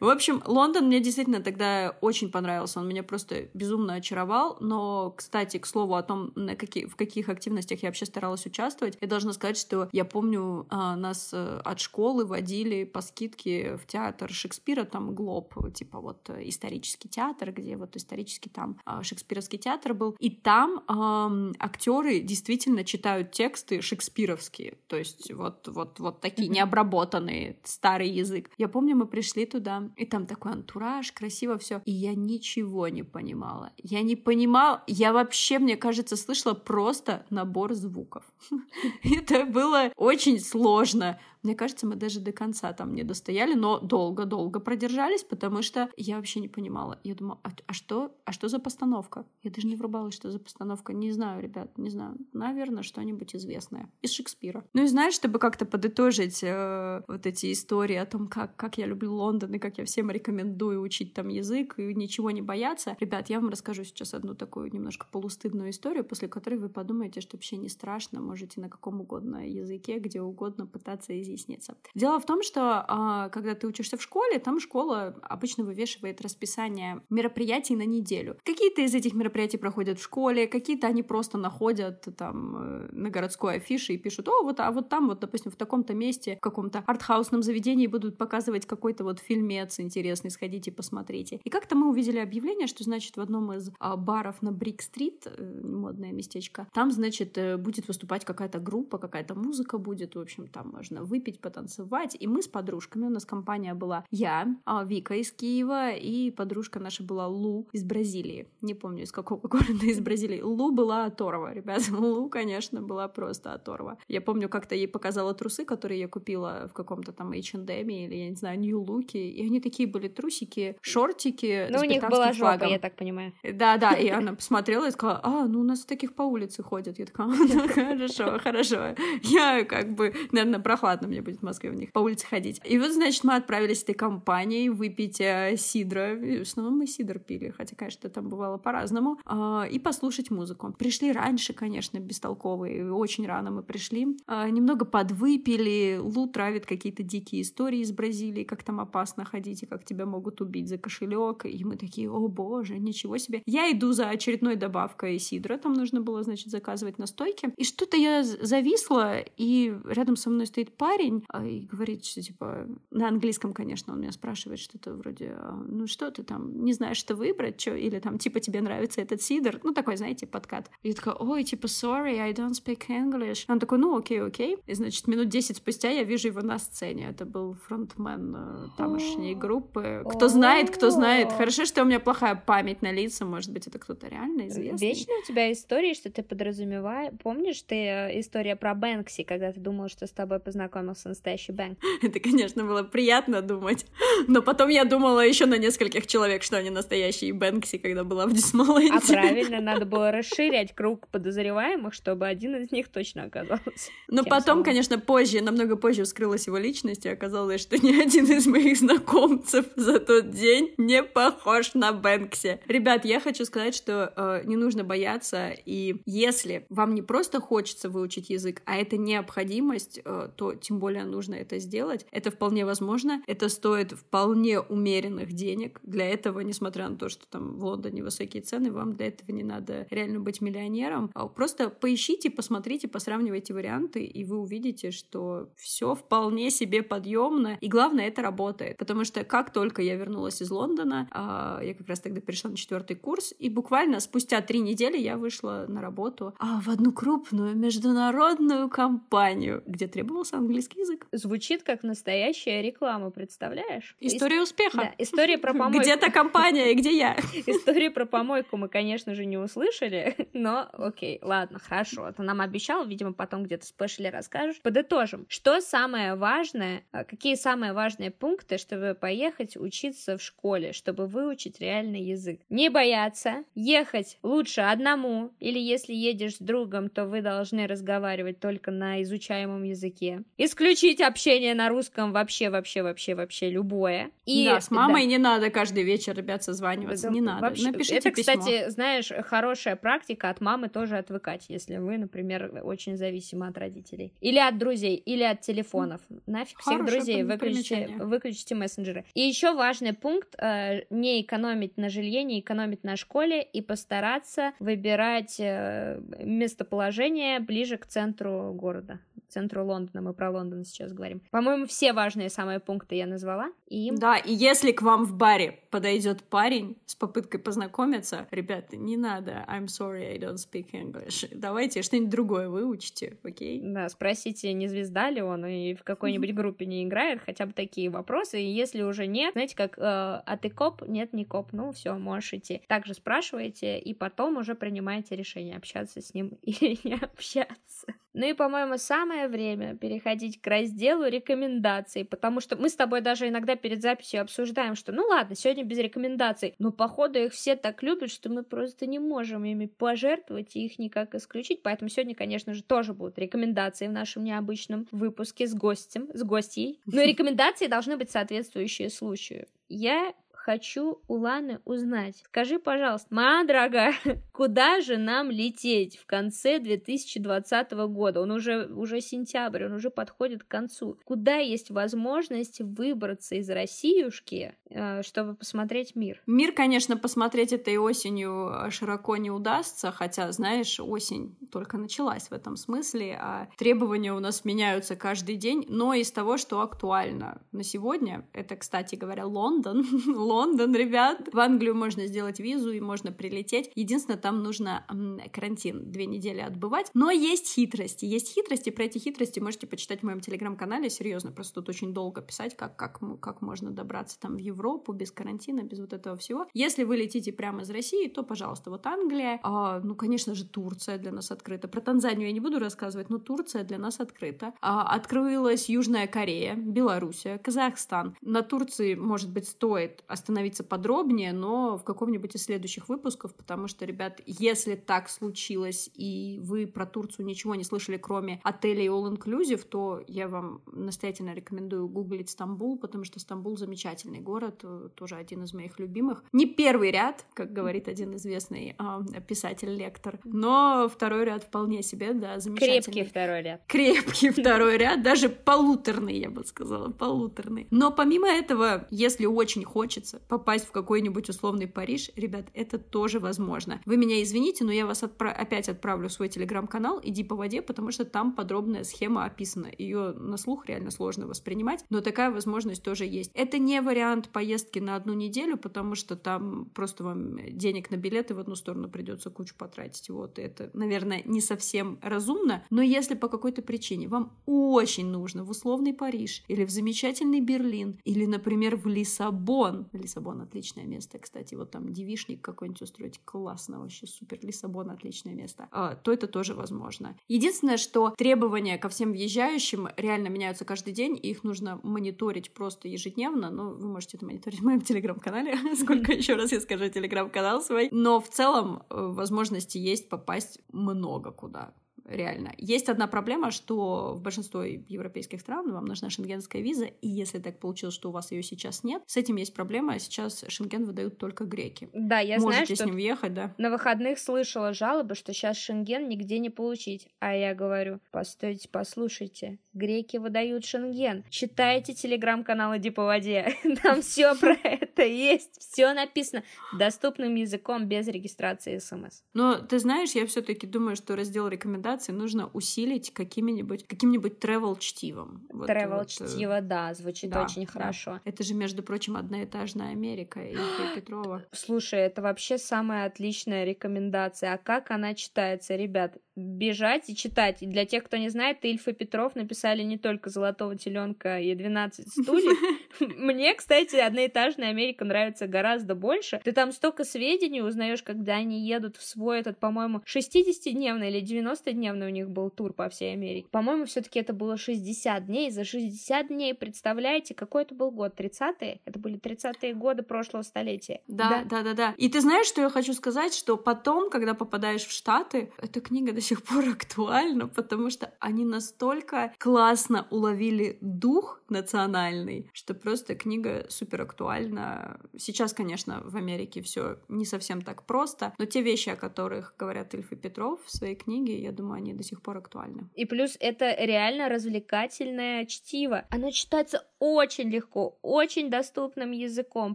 В общем, Лондон мне действительно тогда очень понравился. Он меня просто безумно очаровал. Но, кстати, к слову о том, на какие, в каких активностях я вообще старалась участвовать, я должна сказать, что я помню, а, нас э, от школы водили по скидке в театр Шекспира, там Глоб, типа вот э, исторический театр, где вот исторический там а, шекспировский театр был. И там эм, актеры действительно читают тексты шекспировские. То есть вот, вот, вот такие необработанные, старый язык. Я помню, мы пришли туда, и там такой антураж, красиво все, и я ничего не понимала. Я не понимала, я вообще, мне кажется, слышала просто набор звуков. Это было очень сложно. Мне кажется, мы даже до конца там не достояли, но долго-долго продержались, потому что я вообще не понимала. Я думала, а, а что, а что за постановка? Я даже не врубалась, что за постановка. Не знаю, ребят, не знаю. Наверное, что-нибудь известное из Шекспира. Ну и знаешь, чтобы как-то подытожить э, вот эти истории о том, как, как я люблю Лондон и как я всем рекомендую учить там язык и ничего не бояться. Ребят, я вам расскажу сейчас одну такую немножко полустыдную историю, после которой вы подумаете, что вообще не страшно, можете на каком угодно языке, где угодно пытаться изъяснить изъясниться. Дело в том, что а, когда ты учишься в школе, там школа обычно вывешивает расписание мероприятий на неделю. Какие-то из этих мероприятий проходят в школе, какие-то они просто находят там э, на городской афише и пишут, о, вот, а вот там вот, допустим, в таком-то месте, в каком-то артхаусном заведении будут показывать какой-то вот фильмец интересный, сходите, посмотрите. И как-то мы увидели объявление, что, значит, в одном из а, баров на Брик-стрит, э, модное местечко, там, значит, э, будет выступать какая-то группа, какая-то музыка будет, в общем, там можно выпить выпить, потанцевать. И мы с подружками, у нас компания была я, а, Вика из Киева, и подружка наша была Лу из Бразилии. Не помню, из какого города из Бразилии. Лу была оторва, ребят. Лу, конечно, была просто оторва. Я помню, как-то ей показала трусы, которые я купила в каком-то там H&M или, я не знаю, New Look, и они такие были трусики, шортики Ну, у них была жопа, флагом. я так понимаю. Да-да, и она посмотрела и сказала, а, ну у нас таких по улице ходят. Я такая, ну, хорошо, хорошо. Я как бы, наверное, прохладно мне будет в Москве у них по улице ходить. И вот, значит, мы отправились с этой компанией выпить э, сидра. В основном мы сидр пили, хотя, конечно, там бывало по-разному. Э, и послушать музыку. Пришли раньше, конечно, бестолковые. Очень рано мы пришли. Э, немного подвыпили. Лу травит какие-то дикие истории из Бразилии, как там опасно ходить и как тебя могут убить за кошелек. И мы такие, о боже, ничего себе. Я иду за очередной добавкой сидра. Там нужно было, значит, заказывать на стойке. И что-то я зависла, и рядом со мной стоит парень, парень а, и говорит, что типа на английском, конечно, он меня спрашивает что-то вроде, «А, ну что ты там, не знаешь, что выбрать, что, или там типа тебе нравится этот сидр, ну такой, знаете, подкат. И я такая, ой, типа, sorry, I don't speak English. Он такой, ну окей, окей. И значит, минут 10 спустя я вижу его на сцене. Это был фронтмен э, тамошней группы. Кто знает, кто знает. Хорошо, что у меня плохая память на лица, может быть, это кто-то реально известный. Вечно у тебя истории, что ты подразумеваешь. Помнишь ты э, история про Бэнкси, когда ты думала, что с тобой познакомился оказался настоящий Бэнк. Это, конечно, было приятно думать. Но потом я думала еще на нескольких человек, что они настоящие Бэнкси, когда была в Дисмоланде. А правильно, надо было расширять круг подозреваемых, чтобы один из них точно оказался. Но потом, самым. конечно, позже, намного позже вскрылась его личность, и оказалось, что ни один из моих знакомцев за тот день не похож на Бэнкси. Ребят, я хочу сказать, что э, не нужно бояться, и если вам не просто хочется выучить язык, а это необходимость, э, то тем более нужно это сделать. Это вполне возможно. Это стоит вполне умеренных денег. Для этого, несмотря на то, что там в Лондоне высокие цены, вам для этого не надо реально быть миллионером. А просто поищите, посмотрите, посравнивайте варианты, и вы увидите, что все вполне себе подъемно. И главное, это работает. Потому что как только я вернулась из Лондона, а, я как раз тогда перешла на четвертый курс, и буквально спустя три недели я вышла на работу а, в одну крупную международную компанию, где требовался английский язык. Звучит как настоящая реклама, представляешь? История успеха. Да, история про помойку. Где-то компания, и где я? Историю про помойку мы, конечно же, не услышали, но окей, ладно, хорошо. Ты нам обещал, видимо, потом где-то спешле расскажешь. Подытожим. Что самое важное, а, какие самые важные пункты, чтобы поехать учиться в школе, чтобы выучить реальный язык? Не бояться, ехать лучше одному, или если едешь с другом, то вы должны разговаривать только на изучаемом языке. Исключить общение на русском вообще, вообще, вообще, вообще любое. И, да, с мамой да. не надо каждый вечер, ребят, созваниваться, да, не надо. Вообще, Напишите это, письмо. кстати, знаешь, хорошая практика от мамы тоже отвыкать, если вы, например, очень зависимы от родителей. Или от друзей, или от телефонов. Нафиг всех друзей, выключите, выключите мессенджеры. И еще важный пункт, э, не экономить на жилье, не экономить на школе и постараться выбирать э, местоположение ближе к центру города центру Лондона, мы про Лондон сейчас говорим. По-моему, все важные самые пункты я назвала. И... Да, и если к вам в баре подойдет парень с попыткой познакомиться, ребята, не надо, I'm sorry, I don't speak English. Давайте что-нибудь другое выучите, окей? Да, спросите, не звезда ли он и в какой-нибудь группе не играет, хотя бы такие вопросы. И если уже нет, знаете, как, э, а ты коп? Нет, не коп. Ну, все, можешь идти. Также спрашиваете, и потом уже принимаете решение, общаться с ним или не общаться. Ну и, по-моему, самое время переходить к разделу рекомендаций, потому что мы с тобой даже иногда перед записью обсуждаем, что ну ладно, сегодня без рекомендаций, но походу их все так любят, что мы просто не можем ими пожертвовать и их никак исключить, поэтому сегодня, конечно же, тоже будут рекомендации в нашем необычном выпуске с гостем, с гостьей, но рекомендации должны быть соответствующие случаю. Я хочу у Ланы узнать. Скажи, пожалуйста, моя дорогая, куда же нам лететь в конце 2020 года? Он уже, уже сентябрь, он уже подходит к концу. Куда есть возможность выбраться из Россиюшки, э, чтобы посмотреть мир? Мир, конечно, посмотреть этой осенью э, широко не удастся, хотя, знаешь, осень только началась в этом смысле, а требования у нас меняются каждый день, но из того, что актуально на сегодня, это, кстати говоря, Лондон, Лондон, ребят. В Англию можно сделать визу и можно прилететь. Единственное, там нужно карантин две недели отбывать. Но есть хитрости. Есть хитрости. Про эти хитрости можете почитать в моем телеграм-канале. Серьезно, просто тут очень долго писать, как, как, как можно добраться там в Европу без карантина, без вот этого всего. Если вы летите прямо из России, то, пожалуйста, вот Англия. А, ну, конечно же, Турция для нас открыта. Про Танзанию я не буду рассказывать, но Турция для нас открыта. А, открылась Южная Корея, Белоруссия, Казахстан. На Турции, может быть, стоит остановиться подробнее, но в каком-нибудь из следующих выпусков, потому что, если так случилось, и вы про Турцию ничего не слышали, кроме отелей All Inclusive, то я вам настоятельно рекомендую гуглить Стамбул, потому что Стамбул замечательный город, э, тоже один из моих любимых. Не первый ряд, как говорит один известный э, писатель-лектор, но второй ряд вполне себе, да, замечательный. Крепкий второй ряд. Крепкий второй ряд, даже полуторный, я бы сказала, полуторный. Но помимо этого, если очень хочется хочется попасть в какой-нибудь условный Париж, ребят, это тоже возможно. Вы меня извините, но я вас отпра- опять отправлю в свой телеграм-канал «Иди по воде», потому что там подробная схема описана. Ее на слух реально сложно воспринимать, но такая возможность тоже есть. Это не вариант поездки на одну неделю, потому что там просто вам денег на билеты в одну сторону придется кучу потратить. Вот это, наверное, не совсем разумно, но если по какой-то причине вам очень нужно в условный Париж или в замечательный Берлин или, например, в Лиссабон, Лиссабон отличное место, кстати, вот там девишник какой-нибудь устроить, классно вообще, супер, Лиссабон отличное место, а, то это тоже возможно. Единственное, что требования ко всем въезжающим реально меняются каждый день, и их нужно мониторить просто ежедневно, ну, вы можете это мониторить в моем телеграм-канале, сколько еще раз я скажу телеграм-канал свой, но в целом э, возможности есть попасть много куда реально. Есть одна проблема, что в большинстве европейских стран вам нужна шенгенская виза, и если так получилось, что у вас ее сейчас нет, с этим есть проблема. Сейчас шенген выдают только греки. Да, я Можете знаю, с ним въехать, да. На выходных слышала жалобы, что сейчас шенген нигде не получить. А я говорю, постойте, послушайте, греки выдают шенген. Читайте телеграм-канал «Иди по воде». Там все про это есть, все написано доступным языком без регистрации смс. Но ты знаешь, я все-таки думаю, что раздел рекомендаций нужно усилить какими-нибудь каким-нибудь travel чтивом. Вот, travel вот, чтиво, да, звучит да, очень да. хорошо. Это же, между прочим, одноэтажная Америка и Петрова. Слушай, это вообще самая отличная рекомендация. А как она читается, ребят? бежать и читать. И для тех, кто не знает, Ильф и Петров написали не только «Золотого теленка» и «12 стульев». Мне, кстати, одноэтажная Америка нравится гораздо больше. Ты там столько сведений узнаешь, когда они едут в свой этот, по-моему, 60-дневный или 90-дневный у них был тур по всей Америке. По-моему, все таки это было 60 дней. За 60 дней, представляете, какой это был год? 30-е? Это были 30-е годы прошлого столетия. Да, да, да, да. И ты знаешь, что я хочу сказать? Что потом, когда попадаешь в Штаты, эта книга до сих пор актуальна, потому что они настолько классно уловили дух национальный, что просто книга супер актуальна. Сейчас, конечно, в Америке все не совсем так просто, но те вещи, о которых говорят Ильф и Петров в своей книге, я думаю, они до сих пор актуальны. И плюс это реально развлекательное чтиво. Оно читается очень легко, очень доступным языком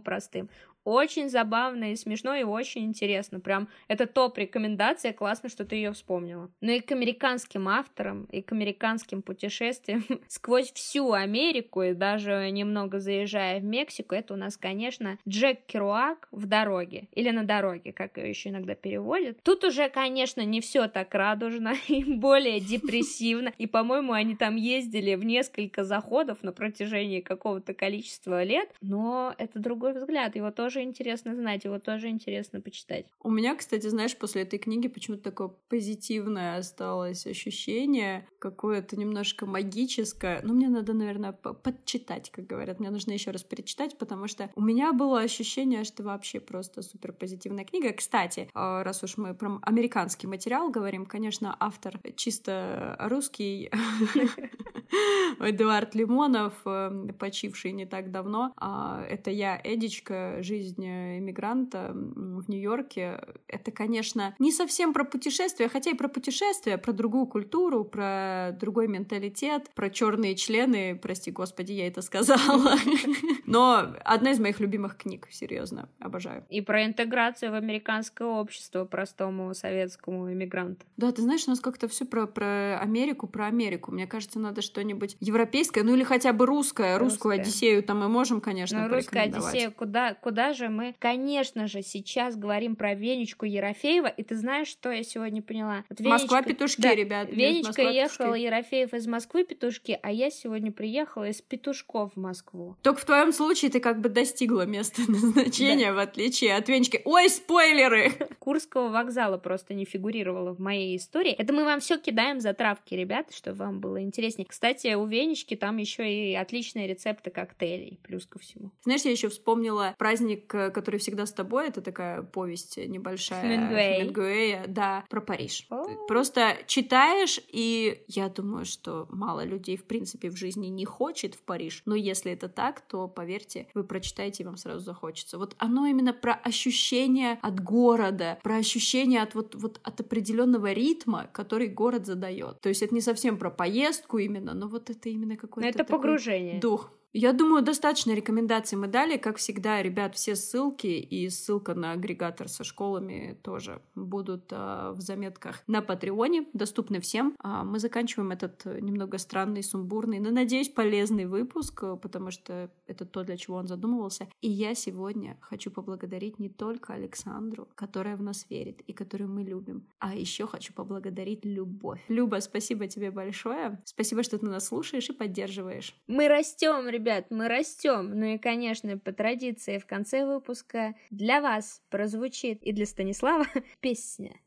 простым. Очень забавно и смешно, и очень интересно. Прям это топ-рекомендация, классно, что ты ее вспомнила. Ну и к американским авторам, и к американским путешествиям сквозь всю Америку, и даже немного заезжая в Мексику, это у нас, конечно, Джек Керуак в дороге, или на дороге, как ее еще иногда переводят. Тут уже, конечно, не все так радужно и более депрессивно, и, по-моему, они там ездили в несколько заходов на протяжении какого-то количества лет, но это другой взгляд, его тоже тоже интересно знать, его тоже интересно почитать. У меня, кстати, знаешь, после этой книги почему-то такое позитивное осталось ощущение, какое-то немножко магическое. Ну, мне надо, наверное, подчитать, как говорят. Мне нужно еще раз перечитать, потому что у меня было ощущение, что вообще просто супер позитивная книга. Кстати, а, раз уж мы про американский материал говорим, конечно, автор чисто русский Эдуард Лимонов, э, почивший не так давно. А, это я, Эдичка, жизнь жизнь иммигранта в Нью-Йорке. Это, конечно, не совсем про путешествия, хотя и про путешествия, про другую культуру, про другой менталитет, про черные члены, прости господи, я это сказала. Но одна из моих любимых книг, серьезно, обожаю. И про интеграцию в американское общество простому советскому иммигранту. Да, ты знаешь, у нас как-то все про, про Америку, про Америку. Мне кажется, надо что-нибудь европейское, ну или хотя бы русское. Русскую Одиссею там мы можем, конечно, ну, русская Одиссея, куда, куда же мы, конечно же, сейчас говорим про Венечку Ерофеева, и ты знаешь, что я сегодня поняла? Вот Венечка... Москва петушки, да, ребят. Венечка Москва, ехала петушки. Ерофеев из Москвы петушки, а я сегодня приехала из петушков в Москву. Только в твоем случае ты как бы достигла места назначения, да. в отличие от Венечки. Ой, спойлеры! Курского вокзала просто не фигурировало в моей истории. Это мы вам все кидаем за травки, ребят, чтобы вам было интереснее. Кстати, у Венечки там еще и отличные рецепты коктейлей, плюс ко всему. Знаешь, я еще вспомнила праздник праздник, который всегда с тобой, это такая повесть небольшая. Хемингуэй. Хемингуэя, да, про Париж. Ты просто читаешь, и я думаю, что мало людей, в принципе, в жизни не хочет в Париж, но если это так, то, поверьте, вы прочитаете, и вам сразу захочется. Вот оно именно про ощущение от города, про ощущение от вот, вот от определенного ритма, который город задает. То есть это не совсем про поездку именно, но вот это именно какой-то это погружение. дух. Я думаю, достаточно рекомендаций мы дали. Как всегда, ребят, все ссылки и ссылка на агрегатор со школами тоже будут а, в заметках на Патреоне, доступны всем. А мы заканчиваем этот немного странный, сумбурный, но, надеюсь, полезный выпуск, потому что это то, для чего он задумывался. И я сегодня хочу поблагодарить не только Александру, которая в нас верит и которую мы любим, а еще хочу поблагодарить Любовь. Люба, спасибо тебе большое. Спасибо, что ты нас слушаешь и поддерживаешь. Мы растем, ребят ребят, мы растем. Ну и, конечно, по традиции в конце выпуска для вас прозвучит и для Станислава песня.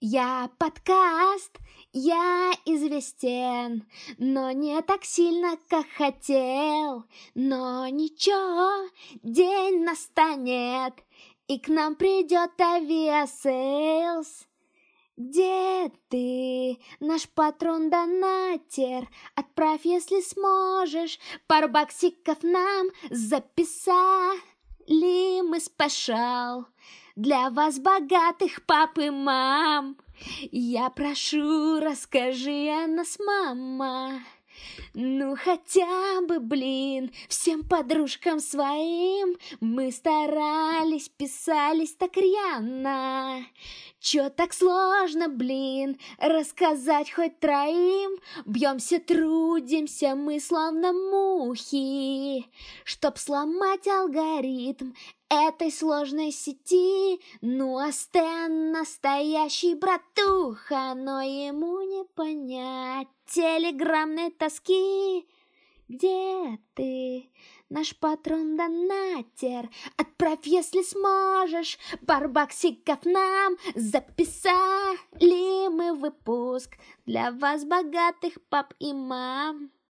Я подкаст, я известен, но не так сильно, как хотел. Но ничего, день настанет, и к нам придет Aviasales. Где ты, наш патрон-донатер? Отправь, если сможешь, пару баксиков нам записали мы спешал для вас, богатых пап и мам. Я прошу, расскажи о нас, мама. Ну хотя бы, блин, всем подружкам своим Мы старались, писались так рьяно Чё так сложно, блин, рассказать хоть троим? Бьемся, трудимся мы словно мухи Чтоб сломать алгоритм этой сложной сети. Ну а Стэн настоящий братуха Но ему не понять телеграммной тоски. Где ты, наш патрон-донатер? Отправь, если сможешь, пару баксиков нам Записали мы выпуск для вас, богатых пап и мам